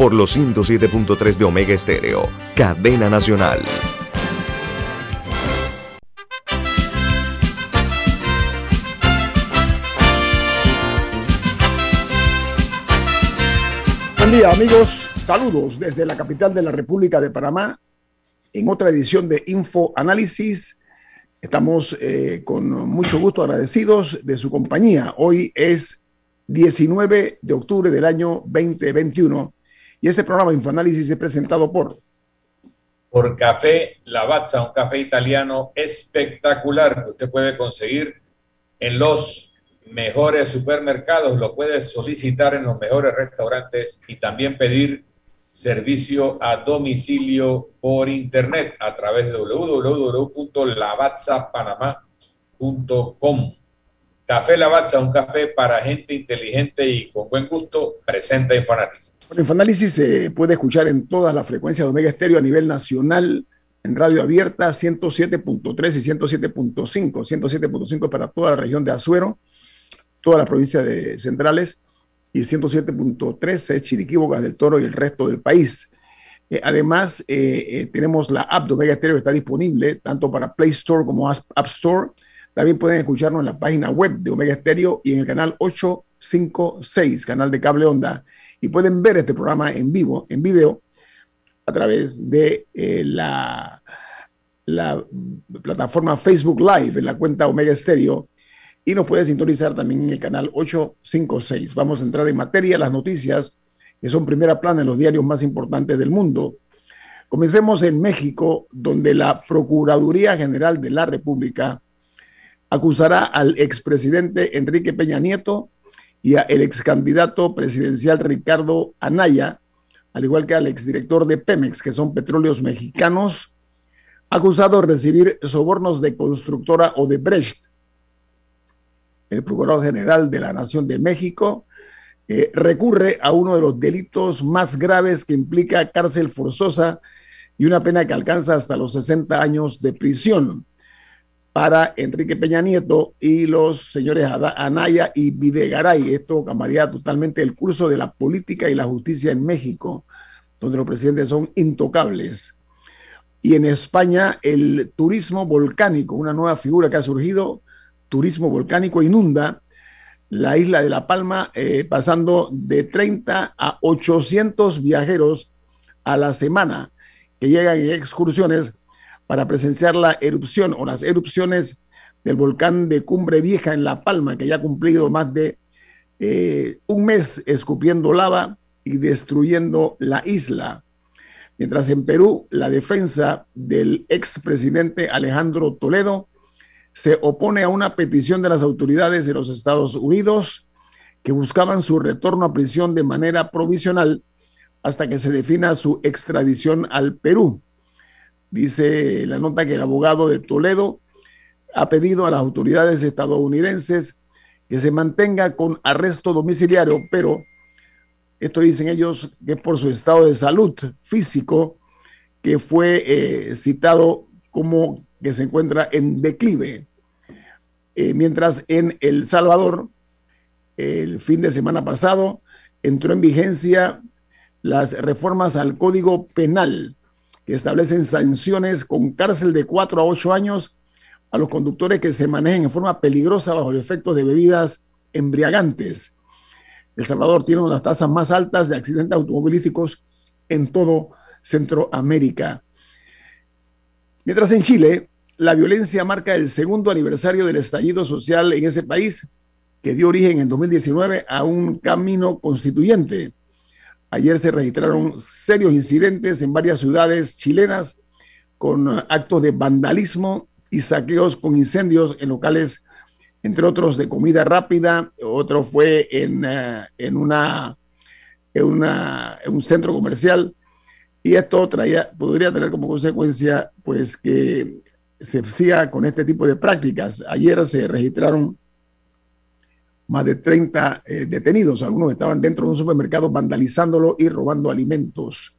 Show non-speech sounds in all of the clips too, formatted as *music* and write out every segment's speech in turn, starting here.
por los 107.3 de Omega Estéreo, cadena nacional. Buen día amigos, saludos desde la capital de la República de Panamá en otra edición de Info Análisis. Estamos eh, con mucho gusto agradecidos de su compañía. Hoy es 19 de octubre del año 2021 y este programa Infoanálisis es presentado por... Por Café Lavazza, un café italiano espectacular que usted puede conseguir en los mejores supermercados, lo puedes solicitar en los mejores restaurantes y también pedir servicio a domicilio por internet a través de www.lavazzapanamá.com. Café Lavazza, un café para gente inteligente y con buen gusto, presenta Infoanálisis. Infoanálisis se puede escuchar en todas las frecuencias de Omega Estéreo a nivel nacional, en radio abierta 107.3 y 107.5. 107.5 para toda la región de Azuero, toda la provincia de Centrales y 107.3 es Chiriquí, Bocas del Toro y el resto del país. Eh, además, eh, eh, tenemos la app de Omega Stereo que está disponible tanto para Play Store como App Store. También pueden escucharnos en la página web de Omega Stereo y en el canal 856, canal de cable onda. Y pueden ver este programa en vivo, en video, a través de la, la plataforma Facebook Live, en la cuenta Omega Stereo y nos puede sintonizar también en el canal 856. Vamos a entrar en materia, las noticias que son primera plana en los diarios más importantes del mundo. Comencemos en México, donde la Procuraduría General de la República acusará al expresidente Enrique Peña Nieto y al ex candidato presidencial Ricardo Anaya, al igual que al exdirector de Pemex, que son petróleos mexicanos, acusados de recibir sobornos de constructora o de Brecht el Procurador General de la Nación de México, eh, recurre a uno de los delitos más graves que implica cárcel forzosa y una pena que alcanza hasta los 60 años de prisión para Enrique Peña Nieto y los señores Anaya y Videgaray. Esto cambiaría totalmente el curso de la política y la justicia en México, donde los presidentes son intocables. Y en España, el turismo volcánico, una nueva figura que ha surgido, turismo volcánico inunda la isla de La Palma, eh, pasando de 30 a 800 viajeros a la semana que llegan en excursiones para presenciar la erupción o las erupciones del volcán de Cumbre Vieja en La Palma, que ya ha cumplido más de eh, un mes escupiendo lava y destruyendo la isla. Mientras en Perú, la defensa del expresidente Alejandro Toledo se opone a una petición de las autoridades de los Estados Unidos que buscaban su retorno a prisión de manera provisional hasta que se defina su extradición al Perú. Dice la nota que el abogado de Toledo ha pedido a las autoridades estadounidenses que se mantenga con arresto domiciliario, pero esto dicen ellos que por su estado de salud físico que fue eh, citado como que se encuentra en declive. Eh, mientras en El Salvador, el fin de semana pasado, entró en vigencia las reformas al Código Penal establecen sanciones con cárcel de 4 a 8 años a los conductores que se manejen en forma peligrosa bajo el efecto de bebidas embriagantes. El Salvador tiene una de las tasas más altas de accidentes automovilísticos en todo Centroamérica. Mientras en Chile, la violencia marca el segundo aniversario del estallido social en ese país, que dio origen en 2019 a un camino constituyente. Ayer se registraron serios incidentes en varias ciudades chilenas con actos de vandalismo y saqueos con incendios en locales, entre otros de comida rápida, otro fue en, eh, en, una, en, un centro comercial Y esto podría tener como consecuencia pues que se siga con este tipo de prácticas. Ayer se registraron más de 30 eh, detenidos. Algunos estaban dentro de un supermercado vandalizándolo y robando alimentos.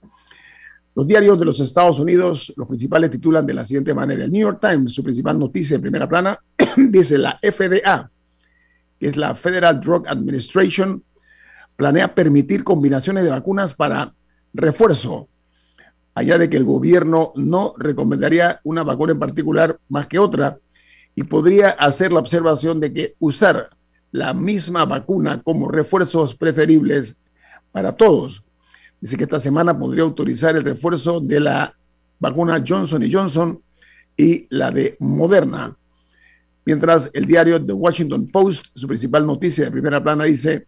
Los diarios de los Estados Unidos, los principales titulan de la siguiente manera. El New York Times, su principal noticia de primera plana, *clears throat* dice la FDA, que es la Federal Drug Administration, planea permitir combinaciones de vacunas para refuerzo allá de que el gobierno no recomendaría una vacuna en particular más que otra, y podría hacer la observación de que usar la misma vacuna como refuerzos preferibles para todos. Dice que esta semana podría autorizar el refuerzo de la vacuna Johnson Johnson y la de Moderna. Mientras el diario The Washington Post, su principal noticia de primera plana, dice,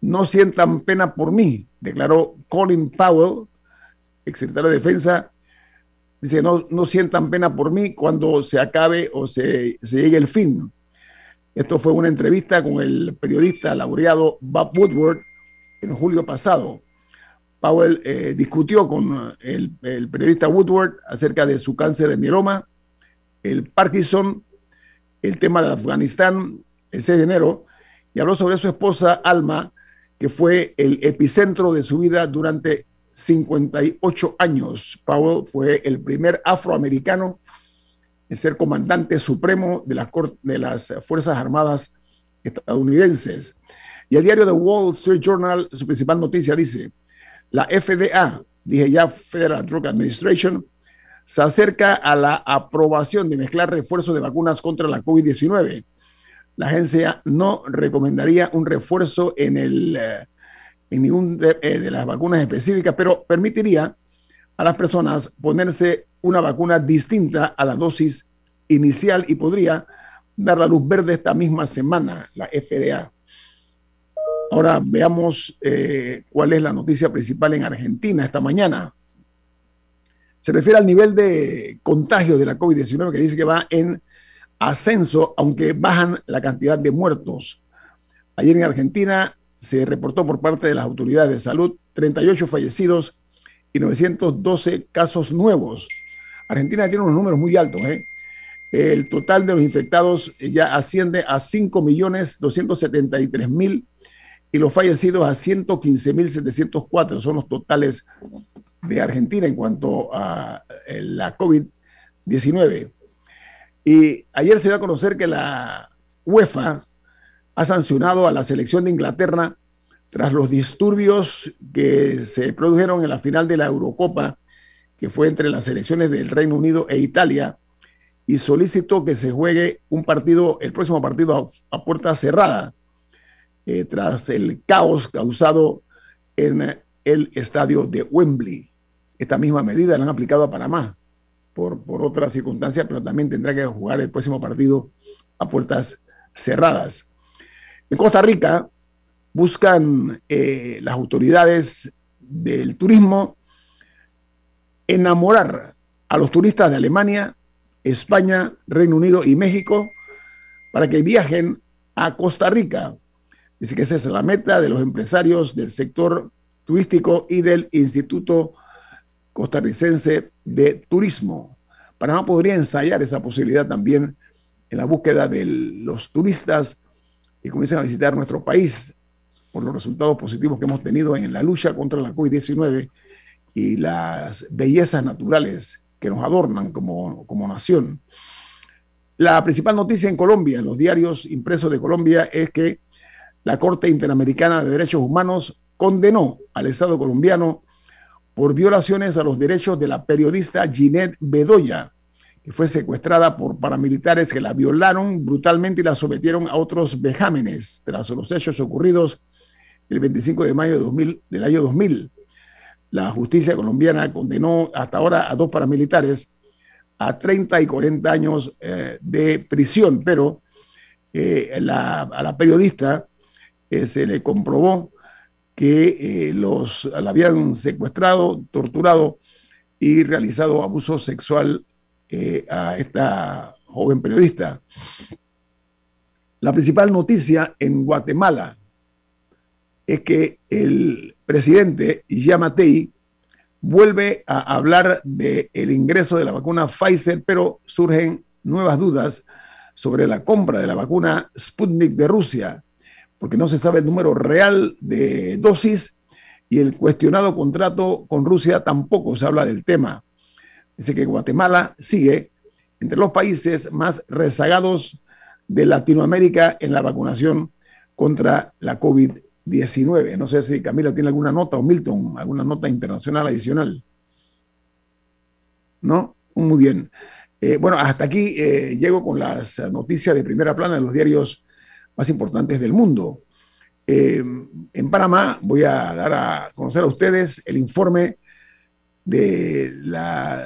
no sientan pena por mí, declaró Colin Powell, secretario de Defensa, dice, no, no sientan pena por mí cuando se acabe o se, llegue el fin. Esto fue una entrevista con el periodista laureado Bob Woodward en julio pasado. Powell eh, discutió con el, el, periodista Woodward acerca de su cáncer de mieloma, el Parkinson, el tema de Afganistán, el 6 de enero, y habló sobre su esposa Alma, que fue el epicentro de su vida durante 58 años. Powell fue el primer afroamericano en ser comandante supremo de las, de las Fuerzas Armadas estadounidenses. Y el diario The Wall Street Journal, su principal noticia dice, la FDA, dije ya Federal Drug Administration, se acerca a la aprobación de mezclar refuerzos de vacunas contra la COVID-19. La agencia no recomendaría un refuerzo en el eh, en ningún eh, de, las vacunas específicas, pero permitiría a las personas ponerse una vacuna distinta a la dosis inicial y podría dar la luz verde esta misma semana, la FDA. Ahora veamos eh, cuál es la noticia principal en Argentina esta mañana. Se refiere al nivel de contagio de la COVID-19 que dice que va en ascenso, aunque bajan la cantidad de muertos. Ayer en Argentina se reportó por parte de las autoridades de salud 38 fallecidos y 912 casos nuevos. Argentina tiene unos números muy altos. ¿eh? El total de los infectados ya asciende a 5.273.000 y los fallecidos a 115.704. Son los totales de Argentina en cuanto a eh, la COVID-19. Y ayer se dio a conocer que la UEFA ha sancionado a la selección de Inglaterra tras los disturbios que se produjeron en la final de la Eurocopa, que fue entre las selecciones del Reino Unido e Italia, y solicitó que se juegue un partido, el próximo partido a, puerta cerrada, eh, tras el caos causado en el estadio de Wembley. Esta misma medida la han aplicado a Panamá por, por otras circunstancias, pero también tendrá que jugar el próximo partido a puertas cerradas. En Costa Rica buscan eh, las autoridades del turismo enamorar a los turistas de Alemania, España, Reino Unido y México para que viajen a Costa Rica. Dice que esa es la meta de los empresarios del sector turístico y del Instituto Costarricense de Turismo. Panamá podría ensayar esa posibilidad también en la búsqueda de los turistas y comiencen a visitar nuestro país por los resultados positivos que hemos tenido en la lucha contra la COVID-19 y las bellezas naturales que nos adornan como, como nación. La principal noticia en Colombia, en los diarios impresos de Colombia, es que la Corte Interamericana de Derechos Humanos condenó al Estado colombiano por violaciones a los derechos de la periodista Ginette Bedoya, que fue secuestrada por paramilitares que la violaron brutalmente y la sometieron a otros vejámenes tras los hechos ocurridos el 25 de mayo de 2000, del año 2000. La justicia colombiana condenó hasta ahora a dos paramilitares a 30 y 40 años eh, de prisión, pero eh, a la periodista eh, se le comprobó que los la habían secuestrado, torturado y realizado abuso sexual a esta joven periodista. La principal noticia en Guatemala es que el presidente Yamatei vuelve a hablar del el ingreso de la vacuna Pfizer, pero surgen nuevas dudas sobre la compra de la vacuna Sputnik de Rusia, porque no se sabe el número real de dosis y el cuestionado contrato con Rusia tampoco se habla del tema. Dice que Guatemala sigue entre los países más rezagados de Latinoamérica en la vacunación contra la COVID-19. No sé si Camila tiene alguna nota o Milton, alguna nota internacional adicional. ¿No? Muy bien. Eh, bueno, hasta aquí eh, llego con las noticias de primera plana de los diarios más importantes del mundo. Eh, en Panamá voy a dar a conocer a ustedes el informe del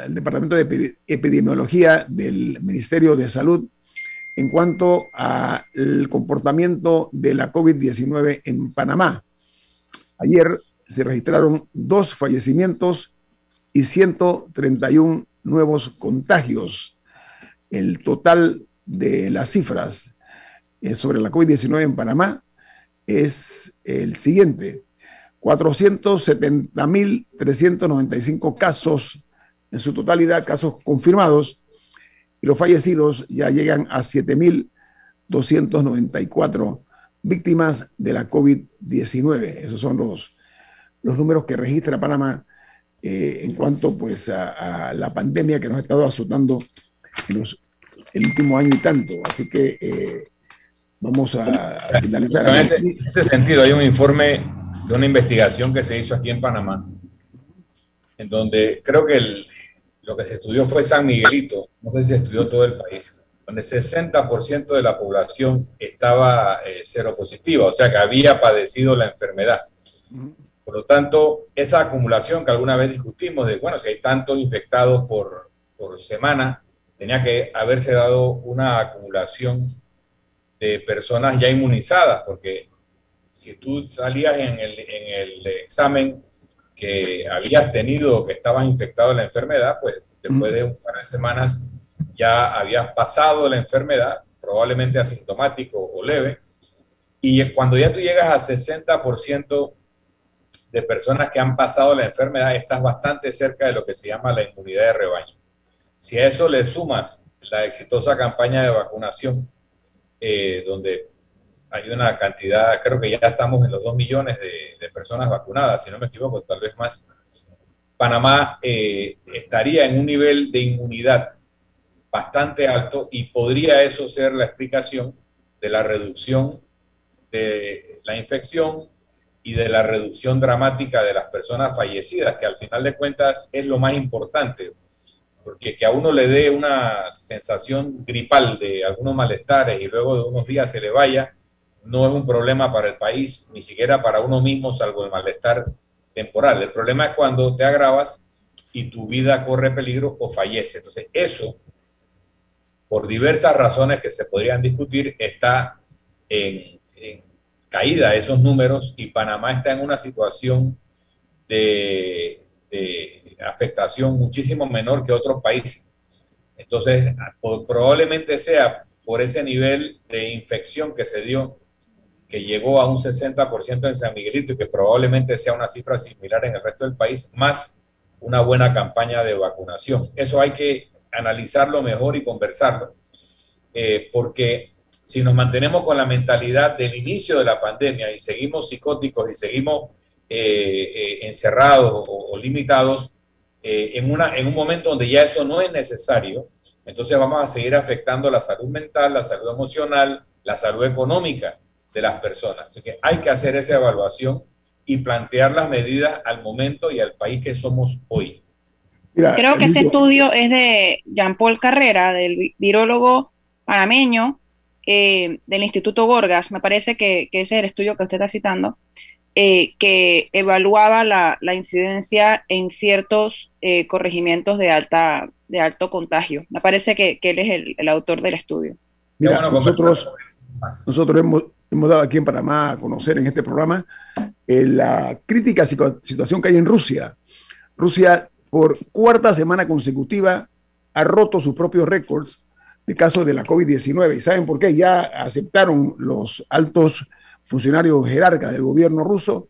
Departamento de Epidemiología del Ministerio de Salud en cuanto al comportamiento de la COVID-19 en Panamá. Ayer se registraron dos fallecimientos y 131 nuevos contagios. El total de las cifras eh, sobre la COVID-19 en Panamá es el siguiente. 470.395 casos en su totalidad, casos confirmados, y los fallecidos ya llegan a 7.294 víctimas de la COVID-19. Esos son los, los números que registra Panamá eh, en cuanto pues, a, la pandemia que nos ha estado azotando los, el último año y tanto. Así que eh, vamos a, finalizar. En ese, en ese sentido, hay un informe de una investigación que se hizo aquí en Panamá, en donde creo que el, lo que se estudió fue San Miguelito, no sé si se estudió todo el país, donde el 60% de la población estaba eh, cero positiva, o sea que había padecido la enfermedad. Por lo tanto, esa acumulación que alguna vez discutimos de, bueno, si hay tantos infectados por, por semana, tenía que haberse dado una acumulación de personas ya inmunizadas, porque si tú salías en el, en el examen que habías tenido, que estabas infectado de la enfermedad, pues después de un par de semanas ya habías pasado la enfermedad, probablemente asintomático o leve, y cuando ya tú llegas a 60% de personas que han pasado la enfermedad, estás bastante cerca de lo que se llama la inmunidad de rebaño. Si a eso le sumas la exitosa campaña de vacunación, eh, donde hay una cantidad, creo que ya estamos en los 2 millones de, personas vacunadas, si no me equivoco, tal vez más. Panamá eh, estaría en un nivel de inmunidad bastante alto y podría eso ser la explicación de la reducción de la infección y de la reducción dramática de las personas fallecidas, que al final de cuentas es lo más importante, porque que a uno le dé una sensación gripal de algunos malestares y luego de unos días se le vaya, no es un problema para el país, ni siquiera para uno mismo, salvo el malestar temporal. El problema es cuando te agravas y tu vida corre peligro o fallece. Entonces, eso, por diversas razones que se podrían discutir, está en, caída esos números y Panamá está en una situación de afectación muchísimo menor que otros países. Entonces, probablemente sea por ese nivel de infección que se dio que llegó a un 60% en San Miguelito y que probablemente sea una cifra similar en el resto del país, más una buena campaña de vacunación. Eso hay que analizarlo mejor y conversarlo, eh, porque si nos mantenemos con la mentalidad del inicio de la pandemia y seguimos psicóticos y seguimos eh, eh, encerrados o, limitados, en, una, en un momento donde ya eso no es necesario, entonces vamos a seguir afectando la salud mental, la salud emocional, la salud económica de las personas. Así que hay que hacer esa evaluación y plantear las medidas al momento y al país que somos hoy. Creo que este estudio es de Jean-Paul Carrera, del virólogo panameño eh, del Instituto Gorgas. Me parece que, ese es el estudio que usted está citando, eh, que evaluaba la, incidencia en ciertos eh, corregimientos de, alta, de alto contagio. Me parece que, él es el, autor del estudio. Mira, nosotros, nosotros hemos, hemos dado aquí en Panamá a conocer en este programa eh, la crítica situación que hay en Rusia. Rusia, por cuarta semana consecutiva, ha roto sus propios récords de casos de la COVID-19. ¿Y saben por qué? Ya aceptaron los altos funcionarios jerarcas del gobierno ruso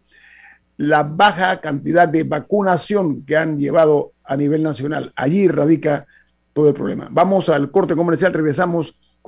la baja cantidad de vacunación que han llevado a nivel nacional. Allí radica todo el problema. Vamos al corte comercial, regresamos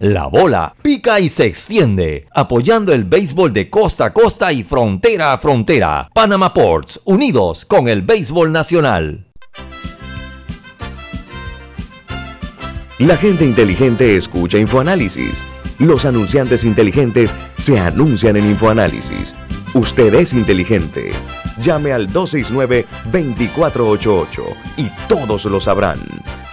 La bola pica y se extiende, apoyando el béisbol de costa a costa y frontera a frontera. Panama Ports, unidos con el béisbol nacional. La gente inteligente escucha InfoAnálisis. Los anunciantes inteligentes se anuncian en InfoAnálisis. Usted es inteligente. Llame al 269-2488 y todos lo sabrán.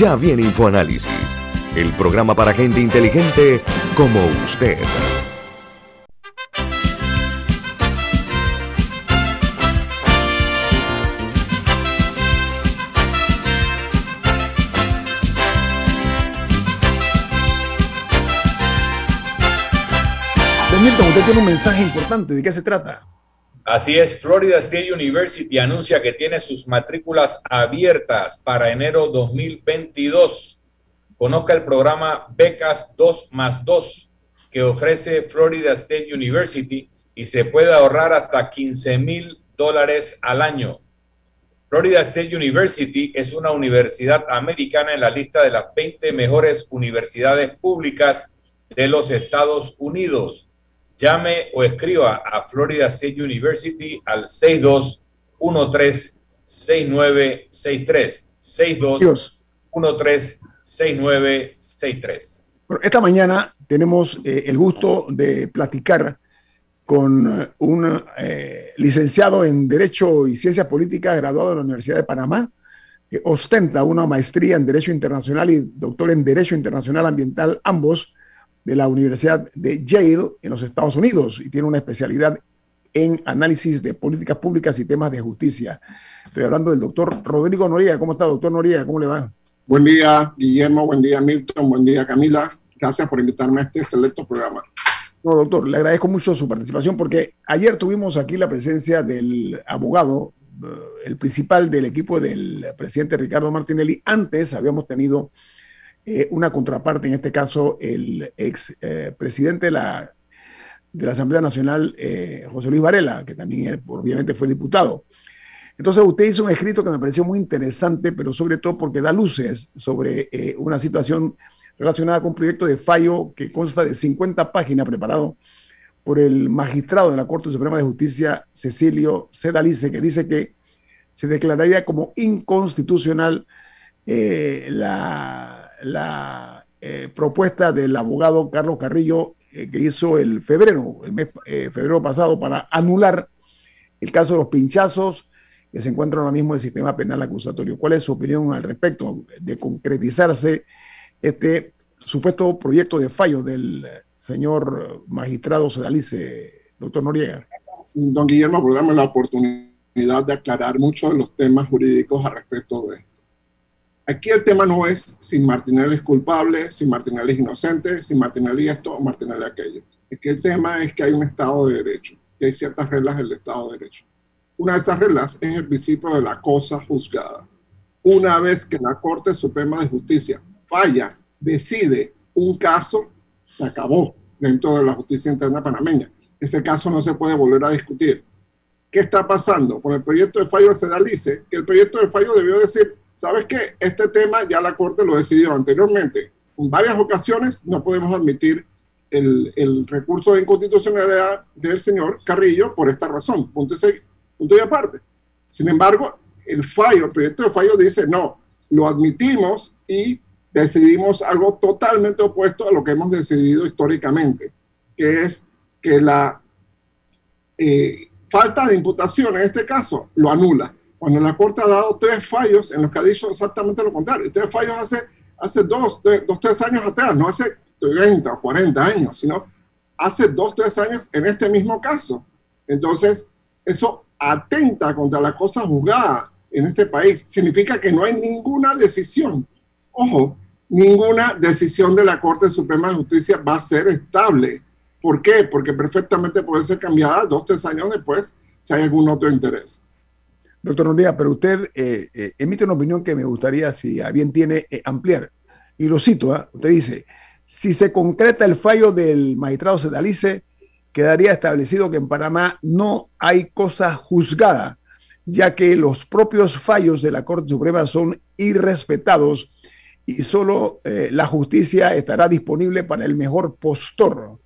Ya viene InfoAnálisis, el programa para gente inteligente como usted. Milton, usted tiene un mensaje importante. ¿De qué se trata? Así es, Florida State University anuncia que tiene sus matrículas abiertas para enero 2022. Conozca el programa Becas 2 más 2 que ofrece Florida State University y se puede ahorrar hasta 15 mil dólares al año. Florida State University es una universidad americana en la lista de las 20 mejores universidades públicas de los Estados Unidos. Llame o escriba a Florida State University al 6213-6963. 6213-6963. Bueno, esta mañana tenemos eh, el gusto de platicar con eh, un eh, licenciado en Derecho y Ciencias Políticas, graduado de la Universidad de Panamá, que ostenta una maestría en Derecho Internacional y doctor en Derecho Internacional Ambiental, ambos de la Universidad de Yale en los Estados Unidos y tiene una especialidad en análisis de políticas públicas y temas de justicia. Estoy hablando del doctor Rodrigo Noriega. ¿Cómo está, doctor Noriega? ¿Cómo le va? Buen día, Guillermo. Buen día, Milton. Buen día, Camila. Gracias por invitarme a este selecto programa. No, doctor, le agradezco mucho su participación porque ayer tuvimos aquí la presencia del abogado, eh, el principal del equipo del presidente Ricardo Martinelli. Antes habíamos tenido eh, una contraparte, en este caso el ex eh, presidente de la, de la Asamblea Nacional, eh, José Luis Varela, que también obviamente fue diputado. Entonces usted hizo un escrito que me pareció muy interesante, pero sobre todo porque da luces sobre una situación relacionada con un proyecto de fallo que consta de 50 páginas preparado por el magistrado de la Corte Suprema de Justicia, Cecilio Sedalice, que dice que se declararía como inconstitucional la la eh, propuesta del abogado Carlos Carrillo eh, que hizo el febrero, el mes eh, febrero pasado, para anular el caso de los pinchazos que se encuentra ahora mismo en el sistema penal acusatorio. ¿Cuál es su opinión al respecto de concretizarse este supuesto proyecto de fallo del señor magistrado Sedalice, doctor Noriega? Don Guillermo, por la oportunidad de aclarar muchos de los temas jurídicos al respecto de. Aquí el tema no es si Martinelli es culpable, si Martinelli es inocente, si Martinelli esto o Martinelli aquello. Aquí el tema es que hay un Estado de Derecho, que hay ciertas reglas del Estado de Derecho. Una de esas reglas es el principio de la cosa juzgada. Una vez que la Corte Suprema de Justicia falla, decide un caso, se acabó dentro de la justicia interna panameña. Ese caso no se puede volver a discutir. ¿Qué está pasando? Con el proyecto de fallo se dice que el proyecto de fallo debió decir, ¿sabes qué? Este tema ya la Corte lo decidió anteriormente. En varias ocasiones no podemos admitir el, recurso de inconstitucionalidad del señor Carrillo por esta razón. Punto y, punto aparte. Sin embargo, el fallo, el proyecto de fallo dice, no, lo admitimos y decidimos algo totalmente opuesto a lo que hemos decidido históricamente, que es que la eh, falta de imputación en este caso lo anula. Cuando la Corte ha dado tres fallos en los que ha dicho exactamente lo contrario, tres fallos hace, hace dos, tres, dos, tres años atrás, no hace 30 o 40 años, sino hace dos, tres años en este mismo caso. Entonces, eso atenta contra la cosa juzgada en este país. Significa que no hay ninguna decisión. Ojo, ninguna decisión de la Corte Suprema de Justicia va a ser estable. ¿Por qué? Porque perfectamente puede ser cambiada dos, tres años después si hay algún otro interés. Doctor Noriega, pero usted eh, eh, emite una opinión que me gustaría, si a bien tiene, eh, ampliar. Y lo cito, ¿ah? usted dice, si se concreta el fallo del magistrado Sedalice, quedaría establecido que en Panamá no hay cosa juzgada, ya que los propios fallos de la Corte Suprema son irrespetados y solo la justicia estará disponible para el mejor postor.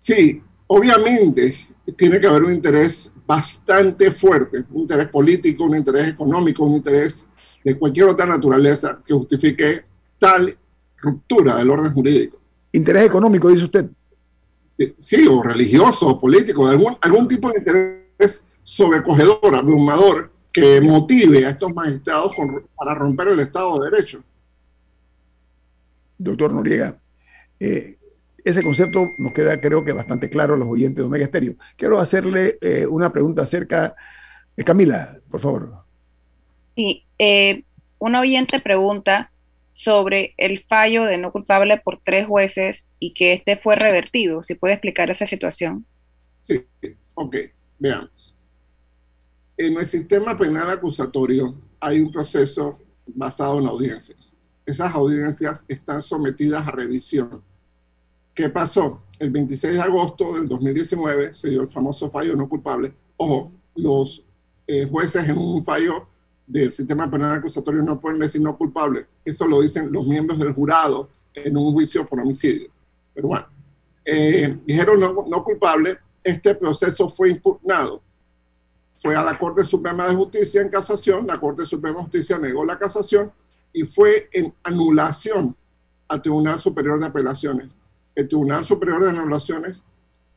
Sí, obviamente tiene que haber un interés bastante fuerte, un interés político, un interés económico, un interés de cualquier otra naturaleza que justifique tal ruptura del orden jurídico. ¿Interés económico, dice usted? Sí, o religioso, o político, algún, algún tipo de interés sobrecogedor, abrumador, que motive a estos magistrados para romper el Estado de Derecho. Doctor Noriega, eh, ese concepto nos queda, creo que, bastante claro a los oyentes de Omega Estéreo. Quiero hacerle eh, una pregunta acerca. de Camila, por favor. Sí, eh, un oyente pregunta sobre el fallo de no culpable por tres jueces y que este fue revertido. Si puede explicar esa situación. Sí, ok, veamos. En el sistema penal acusatorio hay un proceso basado en audiencias. Esas audiencias están sometidas a revisión ¿Qué pasó? El 26 de agosto del 2019 se dio el famoso fallo no culpable. Ojo, los eh, jueces en un fallo del sistema penal acusatorio no pueden decir no culpable. Eso lo dicen los miembros del jurado en un juicio por homicidio. Pero bueno, eh, dijeron no, no culpable. Este proceso fue impugnado. Fue a la Corte Suprema de Justicia en casación. La Corte Suprema de Justicia negó la casación y fue en anulación al Tribunal Superior de Apelaciones el Tribunal Superior de Anulaciones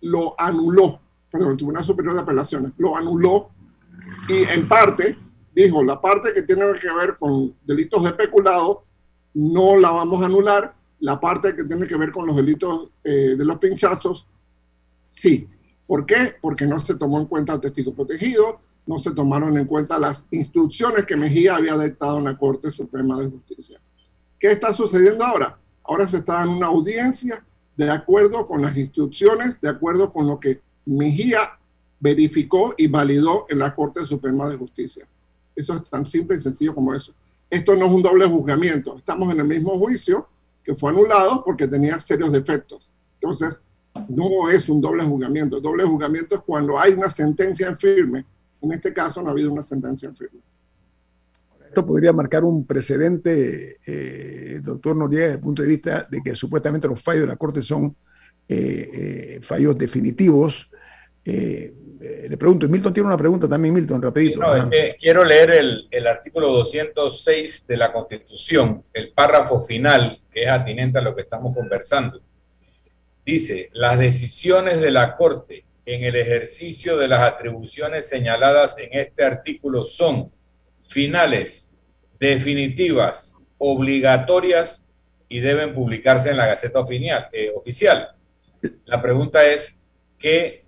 lo anuló, perdón, el Tribunal Superior de Apelaciones lo anuló y en parte dijo, la parte que tiene que ver con delitos de peculado no la vamos a anular, la parte que tiene que ver con los delitos eh, de los pinchazos, sí. ¿Por qué? Porque no se tomó en cuenta el testigo protegido, no se tomaron en cuenta las instrucciones que Mejía había dictado en la Corte Suprema de Justicia. ¿Qué está sucediendo ahora? Ahora se está en una audiencia de acuerdo con las instrucciones, de acuerdo con lo que Mejía verificó y validó en la Corte Suprema de Justicia. Eso es tan simple y sencillo como eso. Esto no es un doble juzgamiento. Estamos en el mismo juicio que fue anulado porque tenía serios defectos. Entonces, no es un doble juzgamiento. Doble juzgamiento es cuando hay una sentencia en firme. En este caso no ha habido una sentencia en firme. Esto podría marcar un precedente, eh, doctor Noriega, desde el punto de vista de que supuestamente los fallos de la Corte son eh, eh, fallos definitivos. le pregunto, Milton tiene una pregunta también, Milton, rapidito. quiero leer el, el, artículo 206 de la Constitución, el párrafo final, que es atinente a lo que estamos conversando. Dice, las decisiones de la Corte en el ejercicio de las atribuciones señaladas en este artículo son finales, definitivas, obligatorias y deben publicarse en la Gaceta eh, Oficial. La pregunta es, ¿qué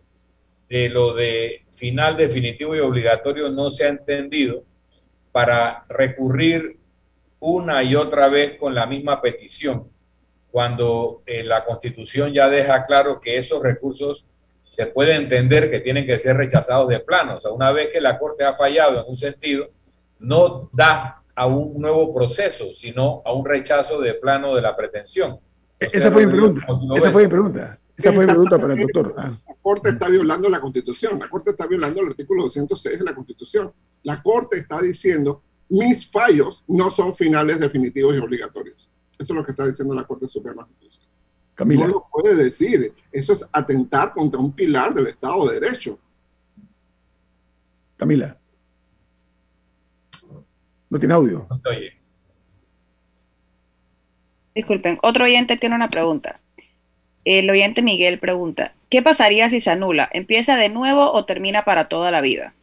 de lo de final definitivo y obligatorio no se ha entendido para recurrir una y otra vez con la misma petición, cuando eh, la Constitución ya deja claro que esos recursos se puede entender que tienen que ser rechazados de plano. O sea, una vez que la Corte ha fallado en un sentido, no da a un nuevo proceso, sino a un rechazo de plano de la pretensión. esa, fue mi pregunta. Esa fue mi pregunta. Esa fue mi pregunta para el doctor. Ah. La Corte está violando la Constitución. La Corte está violando el artículo 206 de la Constitución. La Corte está diciendo, mis fallos no son finales definitivos y obligatorios. Eso es lo que está diciendo la Corte Suprema de Justicia. Camila. No lo puede decir. Eso es atentar contra un pilar del Estado de Derecho. Camila. No tiene audio. Disculpen, otro oyente tiene una pregunta. El oyente Miguel pregunta, ¿qué pasaría si se anula? ¿Empieza de nuevo o termina para toda la vida?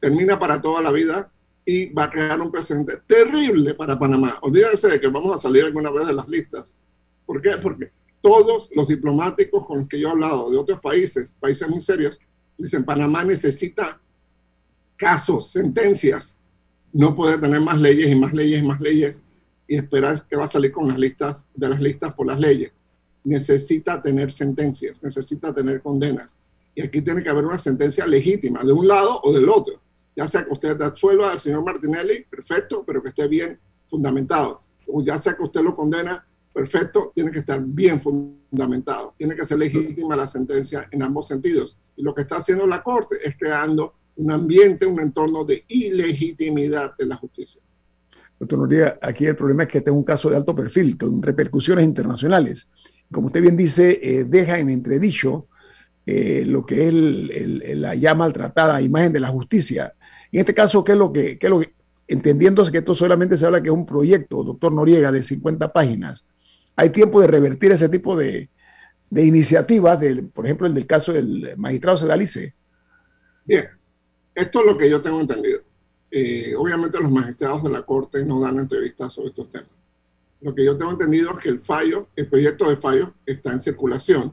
Termina para toda la vida y va a crear un precedente terrible para Panamá. Olvídense de que vamos a salir alguna vez de las listas. ¿Por qué? Porque todos los diplomáticos con los que yo he hablado de otros países, países muy serios, dicen, Panamá necesita casos, sentencias no puede tener más leyes y más leyes y más leyes y esperar que va a salir con las listas de las listas por las leyes. Necesita tener sentencias, necesita tener condenas. Y aquí tiene que haber una sentencia legítima, de un lado o del otro. Ya sea que usted absuelva al señor Martinelli, perfecto, pero que esté bien fundamentado. O ya sea que usted lo condena, perfecto, tiene que estar bien fundamentado. Tiene que ser legítima la sentencia en ambos sentidos. Y lo que está haciendo la Corte es creando un ambiente, un entorno de ilegitimidad de la justicia. Doctor Noriega, aquí el problema es que este es un caso de alto perfil, con repercusiones internacionales. Como usted bien dice, eh, deja en entredicho eh, lo que es la ya maltratada imagen de la justicia. En este caso, ¿qué es lo que, qué es lo que entendiéndose que esto solamente se habla que es un proyecto, doctor Noriega, de 50 páginas, hay tiempo de revertir ese tipo de, de iniciativas, del, por ejemplo, el del caso del magistrado Sedalice? Bien, esto es lo que yo tengo entendido. Eh, obviamente los magistrados de la Corte no dan entrevistas sobre estos temas. Lo que yo tengo entendido es que el fallo, el proyecto de fallo está en circulación.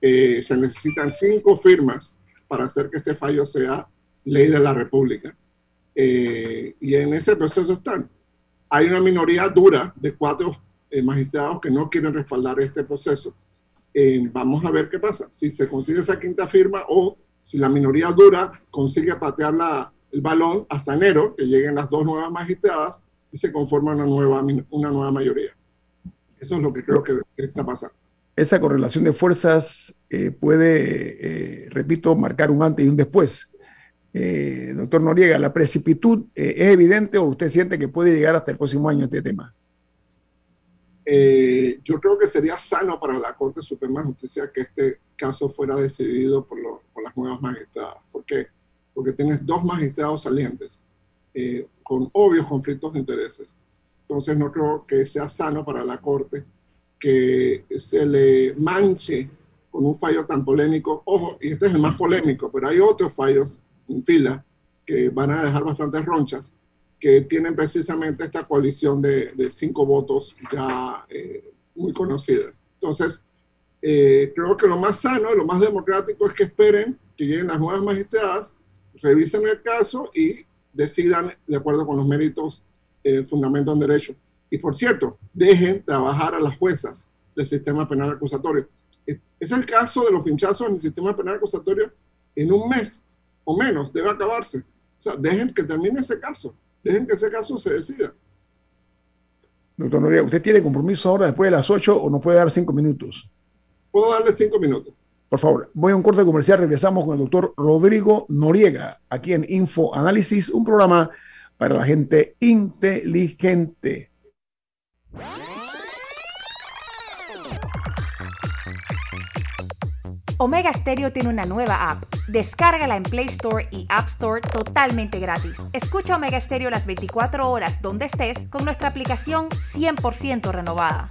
Eh, se necesitan cinco firmas para hacer que este fallo sea ley de la República. Eh, y en ese proceso están. Hay una minoría dura de cuatro magistrados que no quieren respaldar este proceso. vamos a ver qué pasa. Si se consigue esa quinta firma o si la minoría dura consigue patear la, el balón hasta enero, que lleguen las dos nuevas magistradas y se conforma una nueva, una nueva mayoría. Eso es lo que creo que, está pasando. Esa correlación de fuerzas eh, puede, eh, repito, marcar un antes y un después. Eh, doctor Noriega, ¿la precipitud es evidente o usted siente que puede llegar hasta el próximo año este tema? yo creo que sería sano para la Corte Suprema de Justicia que este caso fuera decidido por, las nuevas magistradas. ¿Por qué? Porque tienes dos magistrados salientes eh, con obvios conflictos de intereses. Entonces no creo que sea sano para la Corte que se le manche con un fallo tan polémico. Ojo, y este es el más polémico, pero hay otros fallos en fila que van a dejar bastantes ronchas, que tienen precisamente esta coalición de, cinco votos ya eh, muy conocida. Entonces, eh, creo que lo más sano y lo más democrático es que esperen que lleguen las nuevas magistradas, revisen el caso y decidan de acuerdo con los méritos, eh, fundamento en derecho. Y por cierto, dejen trabajar a las juezas del sistema penal acusatorio. Es el caso de los pinchazos en el sistema penal acusatorio en un mes o menos, debe acabarse. O sea, dejen que termine ese caso, dejen que ese caso se decida. Doctor Noriega, ¿usted tiene compromiso ahora después de las 8 o nos puede dar 5 minutos? Puedo darle cinco minutos. Por favor, voy a un corte comercial. Regresamos con el doctor Rodrigo Noriega, aquí en Info Análisis, un programa para la gente inteligente. Omega Stereo tiene una nueva app. Descárgala en Play Store y App Store totalmente gratis. Escucha Omega Stereo las 24 horas donde estés con nuestra aplicación 100% renovada.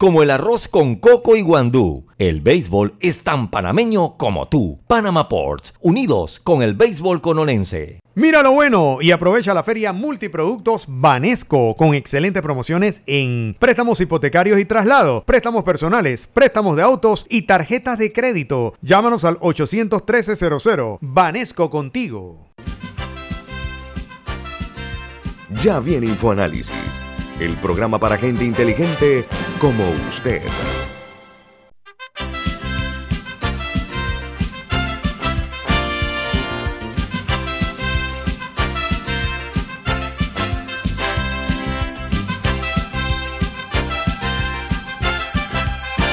Como el arroz con coco y guandú, el béisbol es tan panameño como tú. Panama Ports, unidos con el béisbol conolense. Mira lo bueno y aprovecha la feria Multiproductos Banesco con excelentes promociones en préstamos hipotecarios y traslado, préstamos personales, préstamos de autos y tarjetas de crédito. Llámanos al 813-00. Banesco contigo. Ya viene InfoAnálisis, el programa para gente inteligente como usted.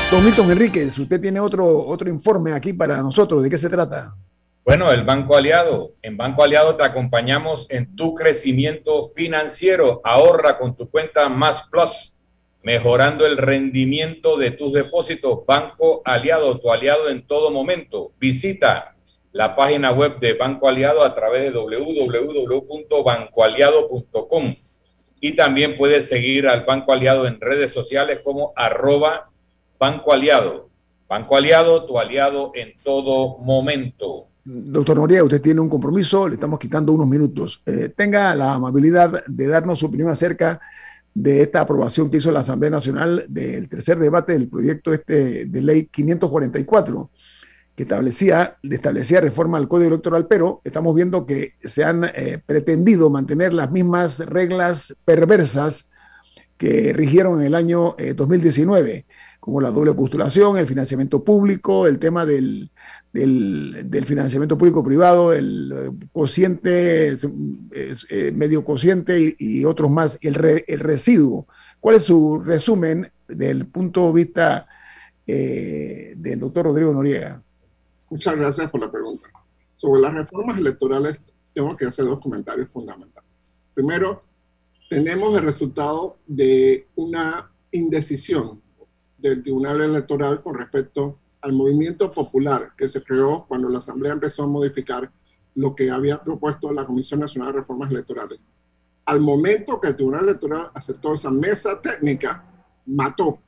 Don Milton Enríquez, usted tiene otro, otro informe aquí para nosotros. ¿De qué se trata? Bueno, el Banco Aliado. En Banco Aliado te acompañamos en tu crecimiento financiero. Ahorra con tu cuenta Más Plus, mejorando el rendimiento de tus depósitos. Banco Aliado, tu aliado en todo momento. Visita la página web de Banco Aliado a través de www.bancoaliado.com y también puedes seguir al Banco Aliado en redes sociales como arroba Banco Aliado. Banco Aliado, tu aliado en todo momento. Doctor Noriega, usted tiene un compromiso, le estamos quitando unos minutos. Eh, tenga la amabilidad de darnos su opinión acerca de esta aprobación que hizo la Asamblea Nacional del tercer debate del proyecto este de ley 544, que establecía, establecía reforma al Código Electoral, pero estamos viendo que se han eh, pretendido mantener las mismas reglas perversas que rigieron en el año 2019 como la doble postulación, el financiamiento público, el tema del, del, financiamiento público-privado, el eh, cociente, eh, medio cociente y, otros más, el, el, residuo. ¿Cuál es su resumen del punto de vista eh, del doctor Rodrigo Noriega? Muchas gracias por la pregunta. Sobre las reformas electorales, tengo que hacer dos comentarios fundamentales. Primero, tenemos el resultado de una indecisión del Tribunal Electoral con respecto al movimiento popular que se creó cuando la Asamblea empezó a modificar lo que había propuesto la Comisión Nacional de Reformas Electorales. Al momento que el Tribunal Electoral aceptó esa mesa técnica, mató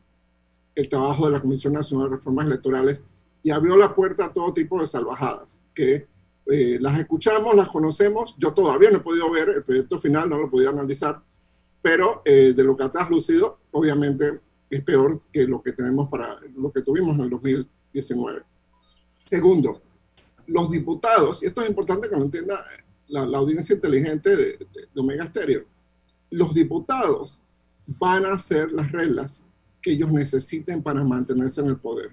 el trabajo de la Comisión Nacional de Reformas Electorales y abrió la puerta a todo tipo de salvajadas, que eh, las escuchamos, las conocemos, yo todavía no he podido ver el proyecto final, no lo he podido analizar, pero eh, de lo que ha traslucido, obviamente es peor que lo que tenemos para lo que tuvimos en el 2019. Segundo, los diputados, y esto es importante que lo entienda la, audiencia inteligente de, Omega Stereo, los diputados van a hacer las reglas que ellos necesiten para mantenerse en el poder.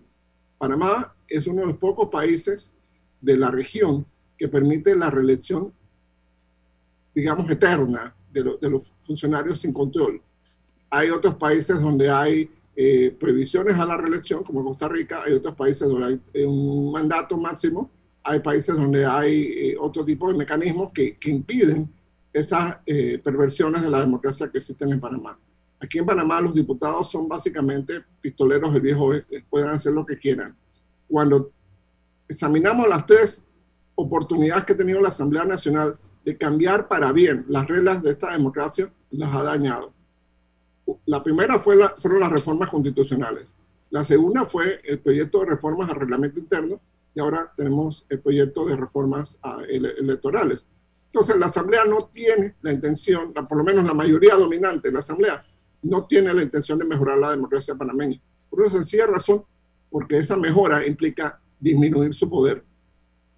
Panamá es uno de los pocos países de la región que permite la reelección, digamos, eterna de, de los funcionarios sin control. Hay otros países donde hay eh, prohibiciones a la reelección, como Costa Rica, hay otros países donde hay eh, un mandato máximo, hay países donde hay eh, otro tipo de mecanismos que, que impiden esas perversiones de la democracia que existen en Panamá. Aquí en Panamá los diputados son básicamente pistoleros del viejo oeste, pueden hacer lo que quieran. Cuando examinamos las tres oportunidades que ha tenido la Asamblea Nacional de cambiar para bien las reglas de esta democracia, las ha dañado la primera fue la, fueron las reformas constitucionales. La segunda fue el proyecto de reformas al reglamento interno y ahora tenemos el proyecto de reformas ah, electorales. Entonces, la Asamblea no tiene la intención, por lo menos la mayoría dominante de la Asamblea, no tiene la intención de mejorar la democracia panameña. Por una sencilla razón, porque esa mejora implica disminuir su poder,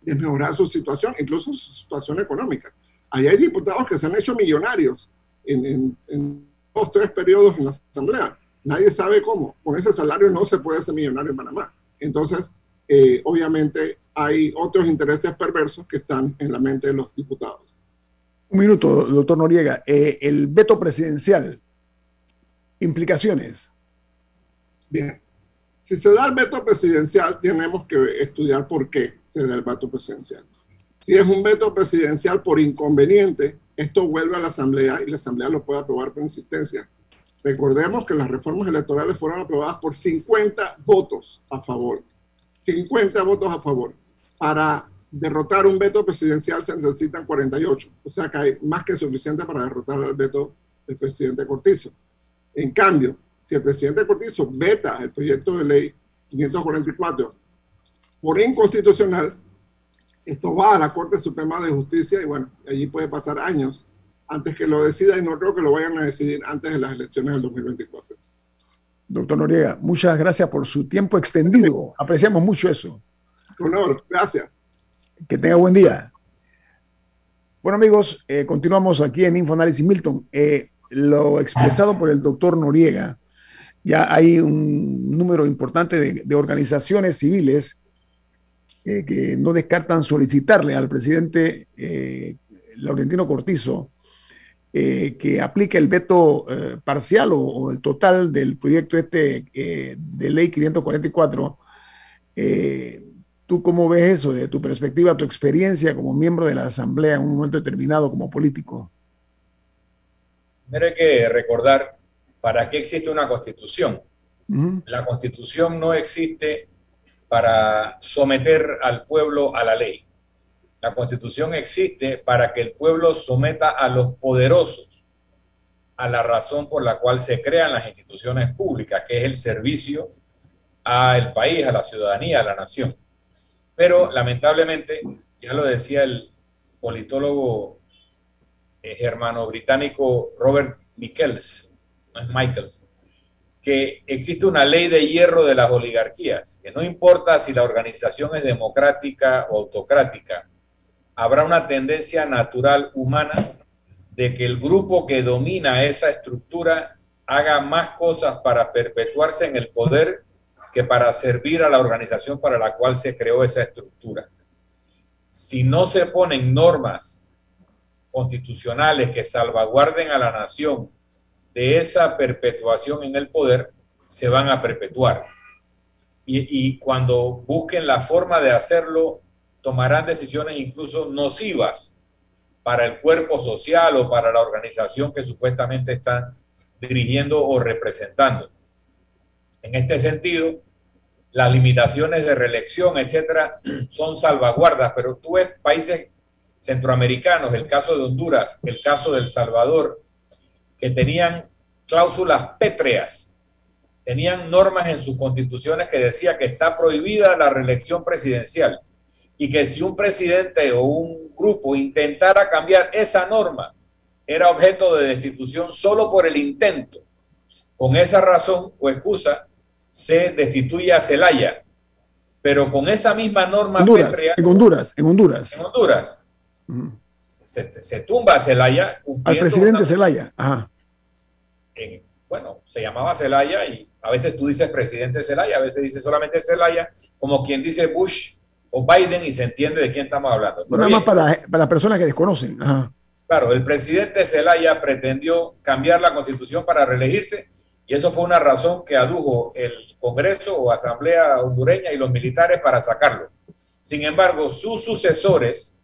mejorar su situación, incluso su situación económica. Ahí hay diputados que se han hecho millonarios en, en dos, tres periodos en la asamblea. Nadie sabe cómo. Con ese salario no se puede ser millonario en Panamá. Entonces, eh, obviamente hay otros intereses perversos que están en la mente de los diputados. Un minuto, doctor Noriega. Eh, el veto presidencial, implicaciones. Bien. Si se da el veto presidencial, tenemos que estudiar por qué se da el veto presidencial. Si es un veto presidencial por inconveniente, esto vuelve a la Asamblea y la Asamblea lo puede aprobar por insistencia. Recordemos que las reformas electorales fueron aprobadas por 50 votos a favor. 50 votos a favor. Para derrotar un veto presidencial se necesitan 48. O sea que hay más que suficiente para derrotar el veto del presidente Cortizo. En cambio, si el presidente Cortizo veta el proyecto de ley 544 por inconstitucional, esto va a la Corte Suprema de Justicia y bueno, allí puede pasar años antes que lo decida y no creo que lo vayan a decidir antes de las elecciones del 2024. Doctor Noriega, muchas gracias por su tiempo extendido. Apreciamos mucho eso. Honor, gracias. Que tenga buen día. Bueno amigos, eh, continuamos aquí en Infoanálisis Milton. Eh, lo expresado por el doctor Noriega, ya hay un número importante de, de organizaciones civiles que no descartan solicitarle al presidente eh, Laurentino Cortizo eh, que aplique el veto eh, parcial o, el total del proyecto este de ley 544. ¿Tú cómo ves eso desde tu perspectiva, tu experiencia como miembro de la Asamblea en un momento determinado como político? Hay que recordar para qué existe una constitución. La constitución no existe para someter al pueblo a la ley. La constitución existe para que el pueblo someta a los poderosos a la razón por la cual se crean las instituciones públicas, que es el servicio al país, a la ciudadanía, a la nación. Pero lamentablemente, ya lo decía el politólogo eh, germano británico Robert Michels, no es Michaels, que existe una ley de hierro de las oligarquías, que no importa si la organización es democrática o autocrática, habrá una tendencia natural humana de que el grupo que domina esa estructura haga más cosas para perpetuarse en el poder que para servir a la organización para la cual se creó esa estructura. Si no se ponen normas constitucionales que salvaguarden a la nación de esa perpetuación en el poder se van a perpetuar. Y, cuando busquen la forma de hacerlo, tomarán decisiones incluso nocivas para el cuerpo social o para la organización que supuestamente están dirigiendo o representando. En este sentido, las limitaciones de reelección, etcétera, *clears throat* son salvaguardas, pero tú ves países centroamericanos, el caso de Honduras, el caso de El Salvador, que tenían cláusulas pétreas, tenían normas en sus constituciones que decía que está prohibida la reelección presidencial y que si un presidente o un grupo intentara cambiar esa norma, era objeto de destitución solo por el intento. Con esa razón o excusa, se destituye a Zelaya. Pero con esa misma norma pétrea, en Honduras, en Honduras. En Honduras se, tumba a Zelaya. Al presidente Zelaya. bueno, se llamaba Zelaya y a veces tú dices presidente Zelaya, a veces dices solamente Zelaya, como quien dice Bush o Biden y se entiende de quién estamos hablando. Nada más para, para, las personas que desconocen. Claro, el presidente Zelaya pretendió cambiar la constitución para reelegirse y eso fue una razón que adujo el Congreso o Asamblea hondureña y los militares para sacarlo. Sin embargo, sus sucesores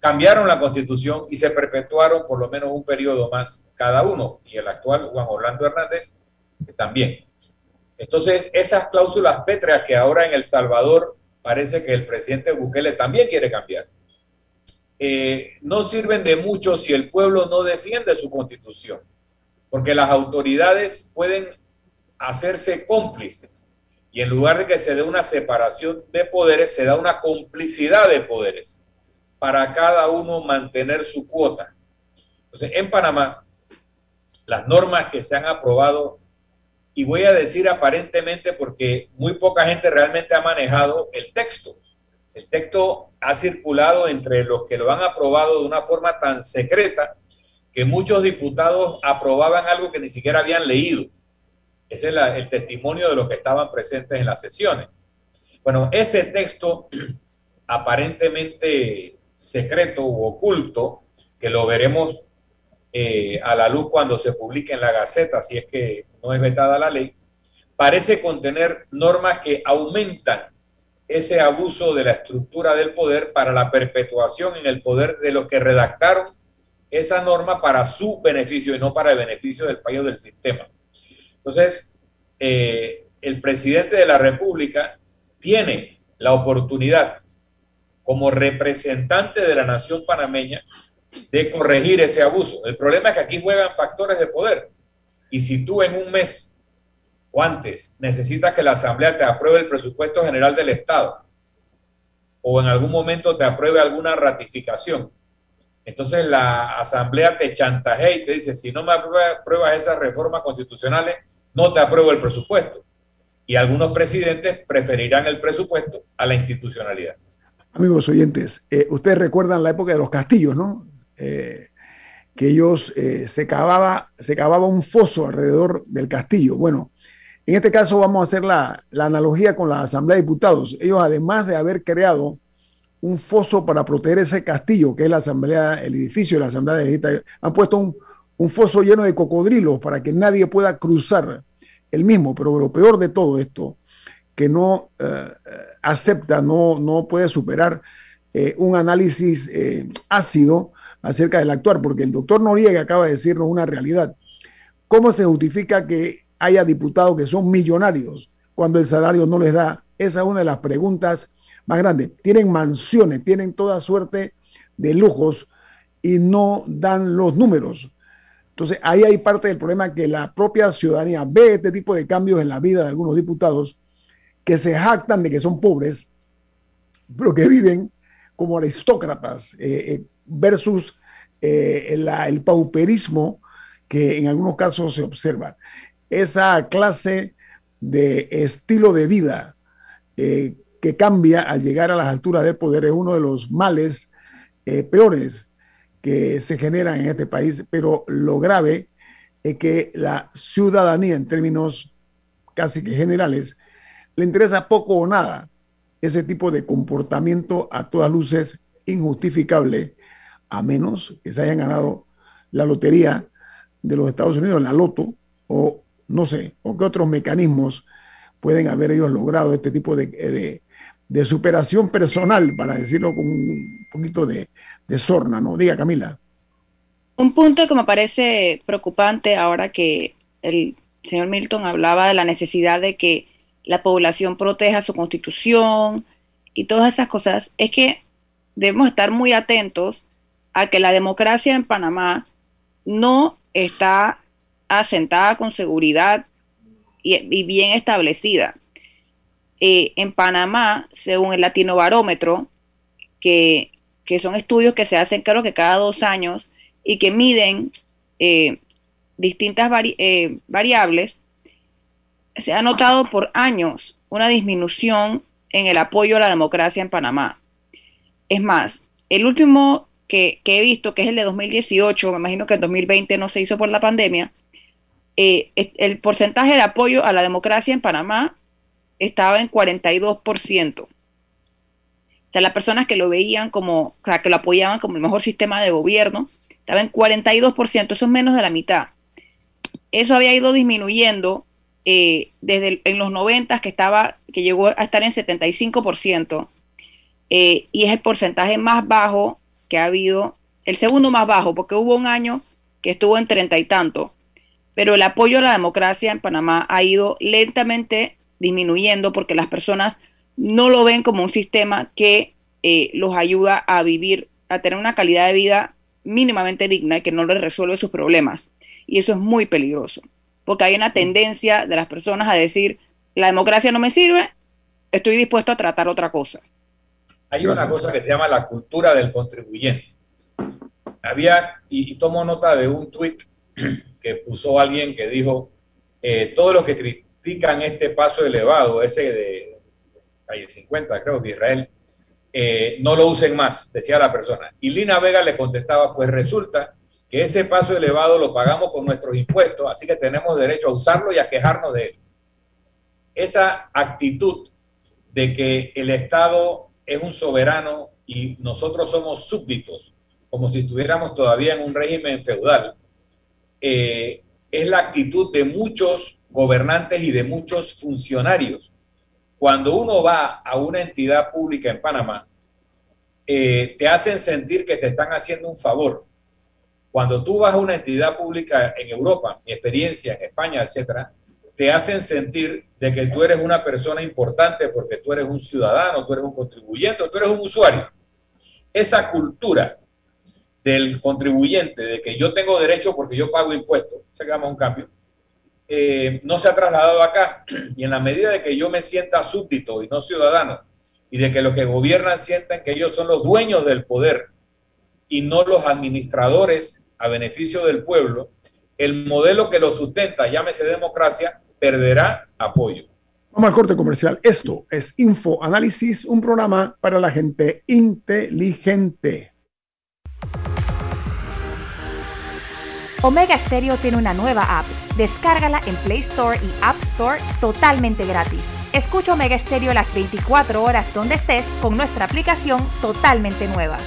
cambiaron la constitución y se perpetuaron por lo menos un periodo más cada uno, y el actual Juan Orlando Hernández también. Entonces, esas cláusulas pétreas que ahora en El Salvador parece que el presidente Bukele también quiere cambiar, eh, no sirven de mucho si el pueblo no defiende su constitución, porque las autoridades pueden hacerse cómplices y en lugar de que se dé una separación de poderes, se da una complicidad de poderes para cada uno mantener su cuota. Entonces, en Panamá, las normas que se han aprobado, y voy a decir aparentemente porque muy poca gente realmente ha manejado el texto. El texto ha circulado entre los que lo han aprobado de una forma tan secreta que muchos diputados aprobaban algo que ni siquiera habían leído. Ese es el testimonio de los que estaban presentes en las sesiones. Bueno, ese texto *clears throat* aparentemente secreto u oculto, que lo veremos eh, a la luz cuando se publique en la Gaceta, si es que no es vetada la ley, parece contener normas que aumentan ese abuso de la estructura del poder para la perpetuación en el poder de los que redactaron esa norma para su beneficio y no para el beneficio del país o del sistema. Entonces, eh, el presidente de la República tiene la oportunidad como representante de la nación panameña de corregir ese abuso. El problema es que aquí juegan factores de poder. Y si tú en un mes o antes necesitas que la Asamblea te apruebe el presupuesto general del Estado o en algún momento te apruebe alguna ratificación, entonces la Asamblea te chantajea y te dice, si no me apruebas esas reformas constitucionales, no te apruebo el presupuesto. Y algunos presidentes preferirán el presupuesto a la institucionalidad. Amigos oyentes, eh, ustedes recuerdan la época de los castillos, ¿no? Eh, que ellos eh, se, cavaba, se cavaba un foso alrededor del castillo. Bueno, en este caso vamos a hacer la, la analogía con la Asamblea de Diputados. Ellos, además de haber creado un foso para proteger ese castillo, que es la asamblea, el edificio de la asamblea de Egipto. Han puesto un, foso lleno de cocodrilos para que nadie pueda cruzar el mismo. Pero lo peor de todo esto, que no acepta, no, no puede superar eh, un análisis eh, ácido acerca del actuar, porque el doctor Noriega acaba de decirnos una realidad. ¿Cómo se justifica que haya diputados que son millonarios cuando el salario no les da? Esa es una de las preguntas más grande. Tienen mansiones, tienen toda suerte de lujos y no dan los números. Entonces, ahí hay parte del problema que la propia ciudadanía ve este tipo de cambios en la vida de algunos diputados que se jactan de que son pobres, pero que viven como aristócratas eh, eh, versus eh, el pauperismo que en algunos casos se observa. Esa clase de estilo de vida que cambia al llegar a las alturas del poder es uno de los males peores que se generan en este país, pero lo grave es que la ciudadanía en términos casi que generales le interesa poco o nada ese tipo de comportamiento a todas luces injustificable, a menos que se hayan ganado la lotería de los Estados Unidos, la loto, o no sé, o qué otros mecanismos pueden haber ellos logrado este tipo de, de superación personal, para decirlo con un poquito de, de sorna, ¿no? Diga, Camila. Un punto que me parece preocupante ahora que el señor Milton hablaba de la necesidad de que la población proteja su constitución y todas esas cosas, es que debemos estar muy atentos a que la democracia en Panamá no está asentada con seguridad y bien establecida. Eh, en Panamá, según el Latino Barómetro, que, son estudios que se hacen creo que cada dos años y que miden eh, distintas eh, variables, se ha notado por años una disminución en el apoyo a la democracia en Panamá. Es más, el último que, he visto, que es el de 2018, me imagino que en 2020 no se hizo por la pandemia, el porcentaje de apoyo a la democracia en Panamá estaba en 42%. O sea, las personas que lo veían como, o sea, que lo apoyaban como el mejor sistema de gobierno, estaba en 42%, eso es menos de la mitad. Eso había ido disminuyendo eh, desde en los 90 que estaba, que llegó a estar en 75%, eh, y es el porcentaje más bajo que ha habido, el segundo más bajo, porque hubo un año que estuvo en treinta y tanto, pero el apoyo a la democracia en Panamá ha ido lentamente disminuyendo porque las personas no lo ven como un sistema que eh, los ayuda a vivir, a tener una calidad de vida mínimamente digna y que no les resuelve sus problemas. Y eso es muy peligroso, porque hay una tendencia de las personas a decir, la democracia no me sirve, estoy dispuesto a tratar otra cosa. Hay una cosa que se llama la cultura del contribuyente. Había, y, tomo nota de un tweet *clears throat* que puso alguien que dijo, eh, todo lo que critican este paso elevado, ese de calle 50, creo que Israel, eh, no lo usen más, decía la persona. Y Lina Vega le contestaba, pues resulta que ese paso elevado lo pagamos con nuestros impuestos, así que tenemos derecho a usarlo y a quejarnos de él. Esa actitud de que el Estado es un soberano y nosotros somos súbditos, como si estuviéramos todavía en un régimen feudal, eh, es la actitud de muchos gobernantes y de muchos funcionarios. Cuando uno va a una entidad pública en Panamá, eh, te hacen sentir que te están haciendo un favor. Cuando tú vas a una entidad pública en Europa, mi experiencia en España, etcétera, te hacen sentir de que tú eres una persona importante porque tú eres un ciudadano, tú eres un contribuyente, tú eres un usuario. Esa cultura del contribuyente, de que yo tengo derecho porque yo pago impuestos, se llama un cambio, eh, no se ha trasladado acá. *clears throat* Y en la medida de que yo me sienta súbdito y no ciudadano, y de que los que gobiernan sientan que ellos son los dueños del poder y no los administradores a beneficio del pueblo, el modelo que lo sustenta, llámese democracia, perderá apoyo. Vamos al corte comercial. Esto es Info Análisis, un programa para la gente inteligente. Omega Stereo tiene una nueva app. Descárgala en Play Store y App Store totalmente gratis. Escucha Omega Stereo las 24 horas donde estés con nuestra aplicación totalmente nueva.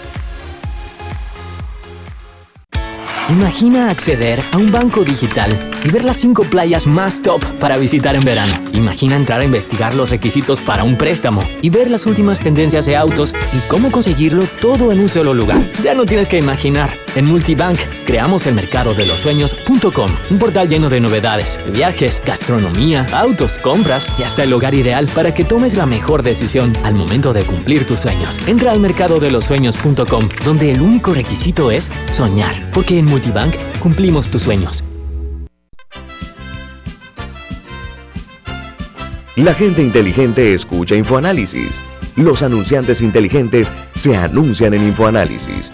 Imagina acceder a un banco digital y ver las cinco playas más top para visitar en verano. Imagina entrar a investigar los requisitos para un préstamo y ver las últimas tendencias de autos y cómo conseguirlo todo en un solo lugar. Ya no tienes que imaginar. En Multibank creamos el mercado de los sueños.com, un portal lleno de novedades, viajes, gastronomía, autos, compras y hasta el hogar ideal para que tomes la mejor decisión al momento de cumplir tus sueños. Entra al mercado de los sueños.com, donde el único requisito es soñar, porque en Multibank cumplimos tus sueños. La gente inteligente escucha InfoAnálisis. Los anunciantes inteligentes se anuncian en InfoAnálisis.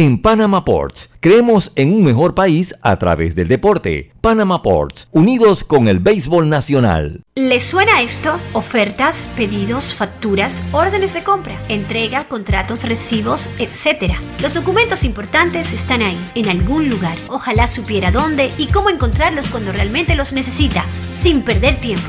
En Panama Ports, creemos en un mejor país a través del deporte. Panama Ports, unidos con el béisbol nacional. ¿Les suena esto? Ofertas, pedidos, facturas, órdenes de compra, entrega, contratos, recibos, etc. Los documentos importantes están ahí, en algún lugar. Ojalá supiera dónde y cómo encontrarlos cuando realmente los necesita, sin perder tiempo.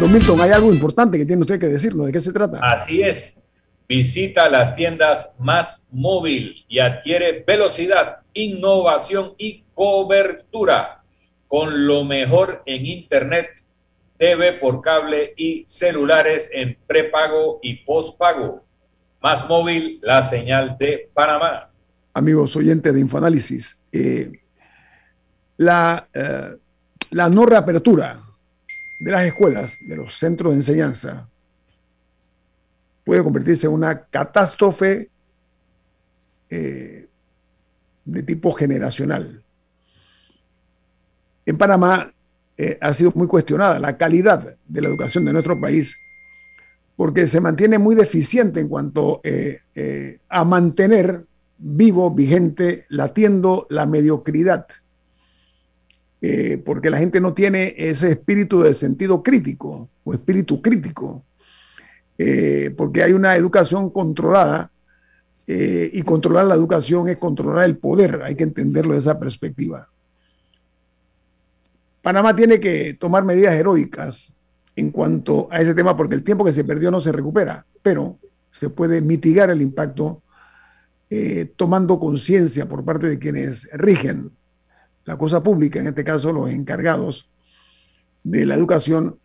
Don Milton, hay algo importante que tiene usted que decirnos. ¿De qué se trata? Así es. Visita las tiendas más móvil y adquiere velocidad, innovación y cobertura con lo mejor en Internet, TV por cable y celulares en prepago y postpago. Más móvil, la señal de Panamá. Amigos oyentes de Infoanálisis, eh, la, eh, la no reapertura de las escuelas, de los centros de enseñanza, puede convertirse en una catástrofe eh, de tipo generacional. En Panamá eh, ha sido muy cuestionada la calidad de la educación de nuestro país porque se mantiene muy deficiente en cuanto eh, a mantener vivo, vigente, latiendo la mediocridad. Porque la gente no tiene ese espíritu de sentido crítico o espíritu crítico eh, porque hay una educación controlada eh, y controlar la educación es controlar el poder, hay que entenderlo de esa perspectiva. Panamá tiene que tomar medidas heroicas en cuanto a ese tema porque el tiempo que se perdió no se recupera, pero se puede mitigar el impacto eh, tomando conciencia por parte de quienes rigen la cosa pública, en este caso los encargados de la educación,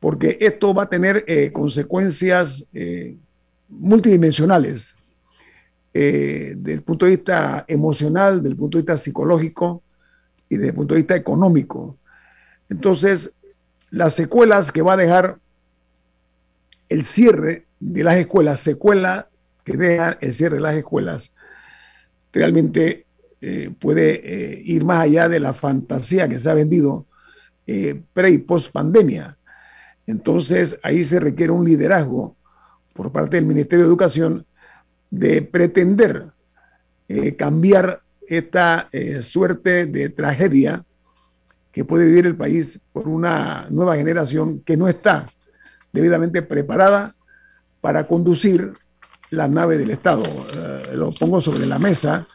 porque esto va a tener eh, consecuencias eh, multidimensionales eh, desde el punto de vista emocional, desde el punto de vista psicológico y desde el punto de vista económico. Entonces, las secuelas que va a dejar el cierre de las escuelas, secuela que deja el cierre de las escuelas, realmente puede ir más allá de la fantasía que se ha vendido pre y post pandemia Entonces ahí se requiere un liderazgo por parte del Ministerio de Educación de pretender eh, cambiar esta eh, suerte de tragedia que puede vivir el país por una nueva generación que no está debidamente preparada para conducir la nave del Estado. Eh, lo pongo sobre la mesa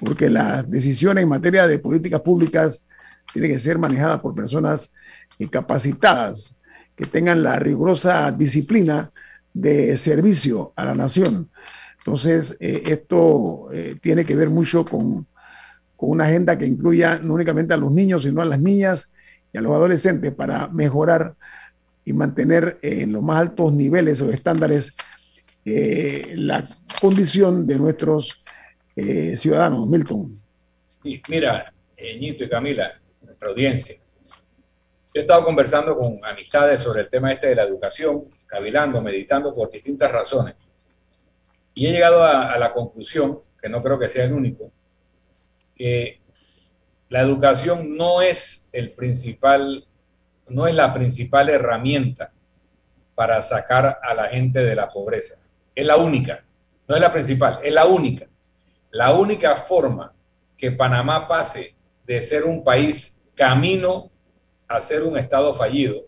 porque las decisiones en materia de políticas públicas tienen que ser manejadas por personas capacitadas, que tengan la rigurosa disciplina de servicio a la nación. Entonces, eh, esto eh, tiene que ver mucho con, una agenda que incluya no únicamente a los niños, sino a las niñas y a los adolescentes para mejorar y mantener en los más altos niveles o estándares eh, la condición de nuestros ciudadanos. Milton. Sí, mira, Ñito y Camila, nuestra audiencia. He estado conversando con amistades sobre el tema este de la educación, cavilando, meditando por distintas razones. Y he llegado a, la conclusión, que no creo que sea el único, que la educación no es el principal, no es la principal herramienta para sacar a la gente de la pobreza. Es la única, no es la principal, es la única. La única forma que Panamá pase de ser un país camino a ser un estado fallido,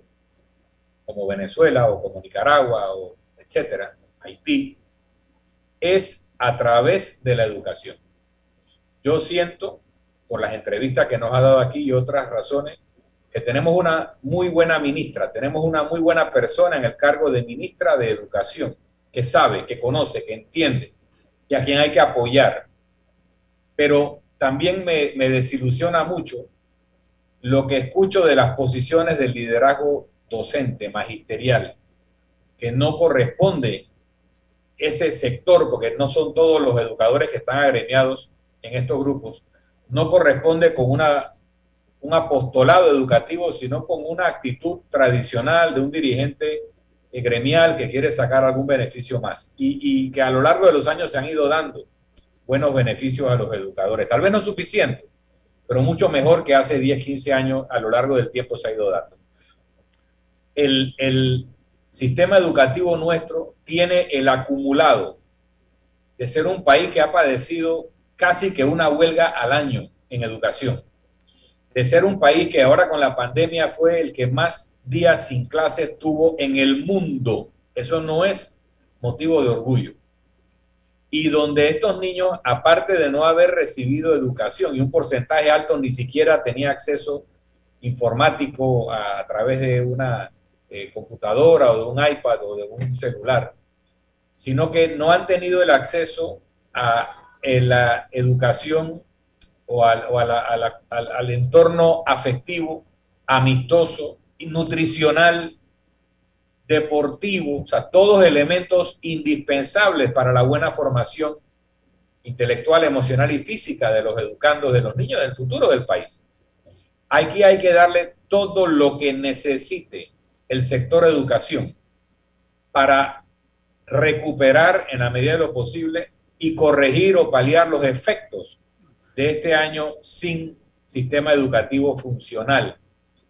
como Venezuela o como Nicaragua o etcétera, Haití, es a través de la educación. Yo siento, por las entrevistas que nos ha dado aquí y otras razones, que tenemos una muy buena ministra, tenemos una muy buena persona en el cargo de ministra de Educación, que sabe, que conoce, que entiende y a quien hay que apoyar. Pero también me, desilusiona mucho lo que escucho de las posiciones del liderazgo docente, magisterial, que no corresponde ese sector, porque no son todos los educadores que están agremiados en estos grupos, no corresponde con una, un apostolado educativo, sino con una actitud tradicional de un dirigente gremial que quiere sacar algún beneficio más. Y, y que a lo largo de los años se han ido dando buenos beneficios a los educadores. Tal vez no suficiente, pero mucho mejor que hace 10, 15 años a lo largo del tiempo se ha ido dando. El, el, sistema educativo nuestro tiene el acumulado de ser un país que ha padecido casi que una huelga al año en educación, de ser un país que ahora con la pandemia fue el que más días sin clases tuvo en el mundo. Eso no es motivo de orgullo. Y donde estos niños, aparte de no haber recibido educación y un porcentaje alto ni siquiera tenía acceso informático a, través de una eh, computadora o de un iPad o de un celular, sino que no han tenido el acceso a la educación o, al, entorno afectivo, amistoso, nutricional, deportivo, o sea, todos elementos indispensables para la buena formación intelectual, emocional y física de los educandos, de los niños del futuro del país. Aquí hay que darle todo lo que necesite el sector educación para recuperar en la medida de lo posible y corregir o paliar los efectos de este año sin sistema educativo funcional.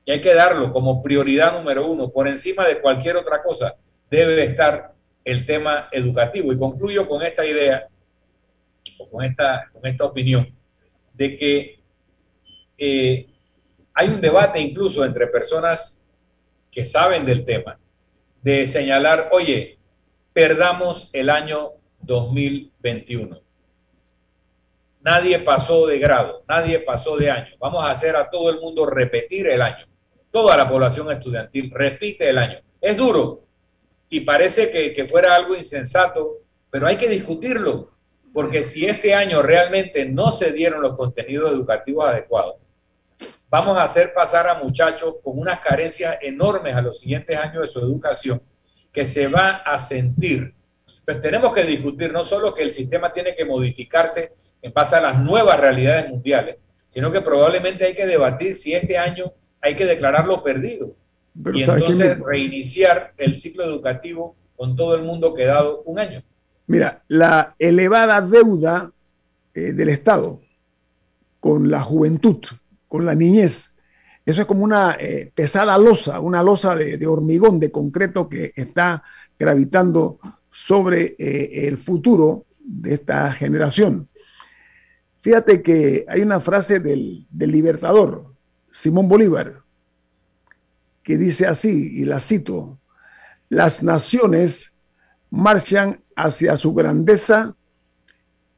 Y hay que darlo como prioridad número uno, por encima de cualquier otra cosa, debe estar el tema educativo. Y concluyo con esta idea, o con esta, con esta opinión, de que eh, hay un debate incluso entre personas que saben del tema, de señalar, oye, perdamos el año 2021. Nadie pasó de grado, nadie pasó de año. Vamos a hacer a todo el mundo repetir el año. Toda la población estudiantil repite el año. Es duro y parece que, que fuera algo insensato, pero hay que discutirlo, porque si este año realmente no se dieron los contenidos educativos adecuados, vamos a hacer pasar a muchachos con unas carencias enormes a los siguientes años de su educación que se va a sentir. Pues tenemos que discutir no solo que el sistema tiene que modificarse en base a las nuevas realidades mundiales, sino que probablemente hay que debatir si este año hay que declararlo perdido y entonces reiniciar el ciclo educativo con todo el mundo quedado un año. Mira, la elevada deuda eh, del Estado con la juventud con la niñez Eso es como una eh, pesada losa, una losa de, hormigón, de concreto que está gravitando sobre eh, el futuro de esta generación. Fíjate que hay una frase del, del libertador, Simón Bolívar, que dice así, y la cito, las naciones marchan hacia su grandeza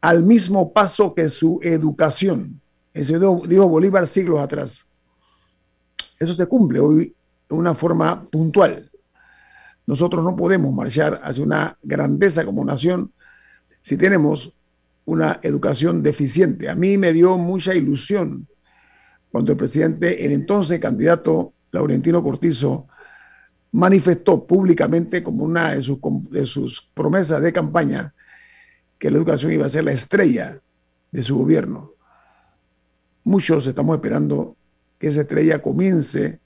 al mismo paso que su educación. Eso dijo Bolívar siglos atrás. Eso se cumple hoy de una forma puntual. Nosotros no podemos marchar hacia una grandeza como nación si tenemos una educación deficiente. A mí me dio mucha ilusión cuando el presidente, el entonces candidato Laurentino Cortizo, manifestó públicamente como una de sus, de promesas de campaña que la educación iba a ser la estrella de su gobierno. Muchos estamos esperando que esa estrella comience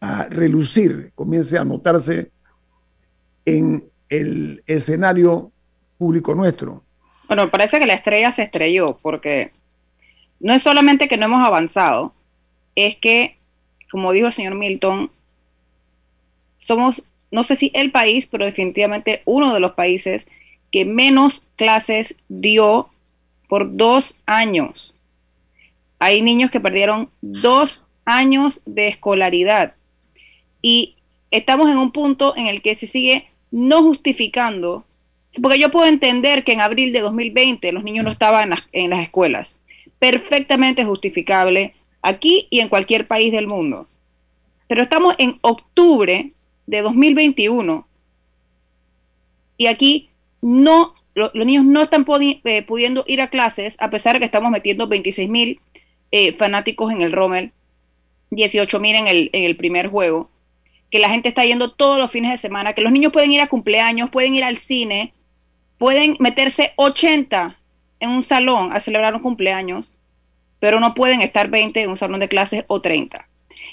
a relucir, comience a notarse en el escenario público nuestro. Bueno, parece que la estrella se estrelló porque no es solamente que no hemos avanzado, es que, como dijo el señor Milton, somos, no sé si el país, pero definitivamente uno de los países que menos clases dio por dos años. Hay niños que perdieron dos años de escolaridad y estamos en un punto en el que se sigue no justificando, porque yo puedo entender que en abril de 2020 los niños no estaban en las, en las escuelas, perfectamente justificable aquí y en cualquier país del mundo. Pero estamos en octubre de 2021 y aquí no, los niños no están eh, pudiendo ir a clases a pesar de que estamos metiendo 26 mil eh, fanáticos en el Rommel, 18 mil en el, en el primer juego, que la gente está yendo todos los fines de semana, que los niños pueden ir a cumpleaños, pueden ir al cine, pueden meterse 80 en un salón a celebrar un cumpleaños, pero no pueden estar 20 en un salón de clases o 30.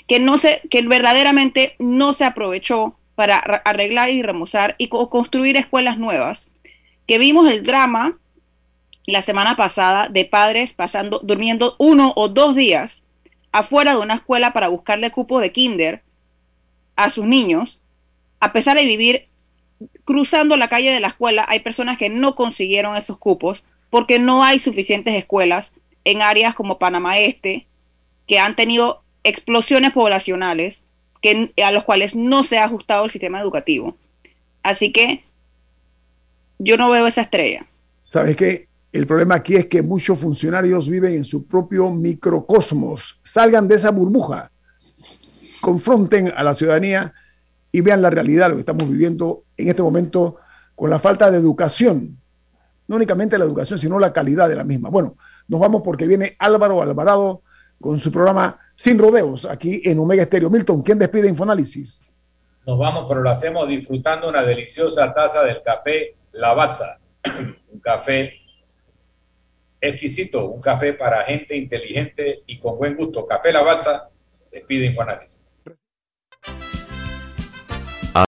Que, no se, que verdaderamente no se aprovechó para arreglar y remozar y construir escuelas nuevas. Que vimos el drama la semana pasada de padres pasando, durmiendo uno o dos días afuera de una escuela para buscarle cupo de kinder a sus niños, a pesar de vivir cruzando la calle de la escuela, hay personas que no consiguieron esos cupos porque no hay suficientes escuelas en áreas como Panamá Este, que han tenido explosiones poblacionales que, a los cuales no se ha ajustado el sistema educativo. Así que yo no veo esa estrella. ¿Sabes qué? El problema aquí es que muchos funcionarios viven en su propio microcosmos. Salgan de esa burbuja, confronten a la ciudadanía y vean la realidad, lo que estamos viviendo en este momento con la falta de educación. No únicamente la educación, sino la calidad de la misma. Bueno, nos vamos porque viene Álvaro Alvarado con su programa Sin Rodeos aquí en Omega Estéreo. Milton, ¿quién despide Infoanálisis? Nos vamos, pero lo hacemos disfrutando una deliciosa taza del café Lavazza. *clears throat* un café exquisito, un café para gente inteligente y con buen gusto. Café Lavazza despide Infoanálisis.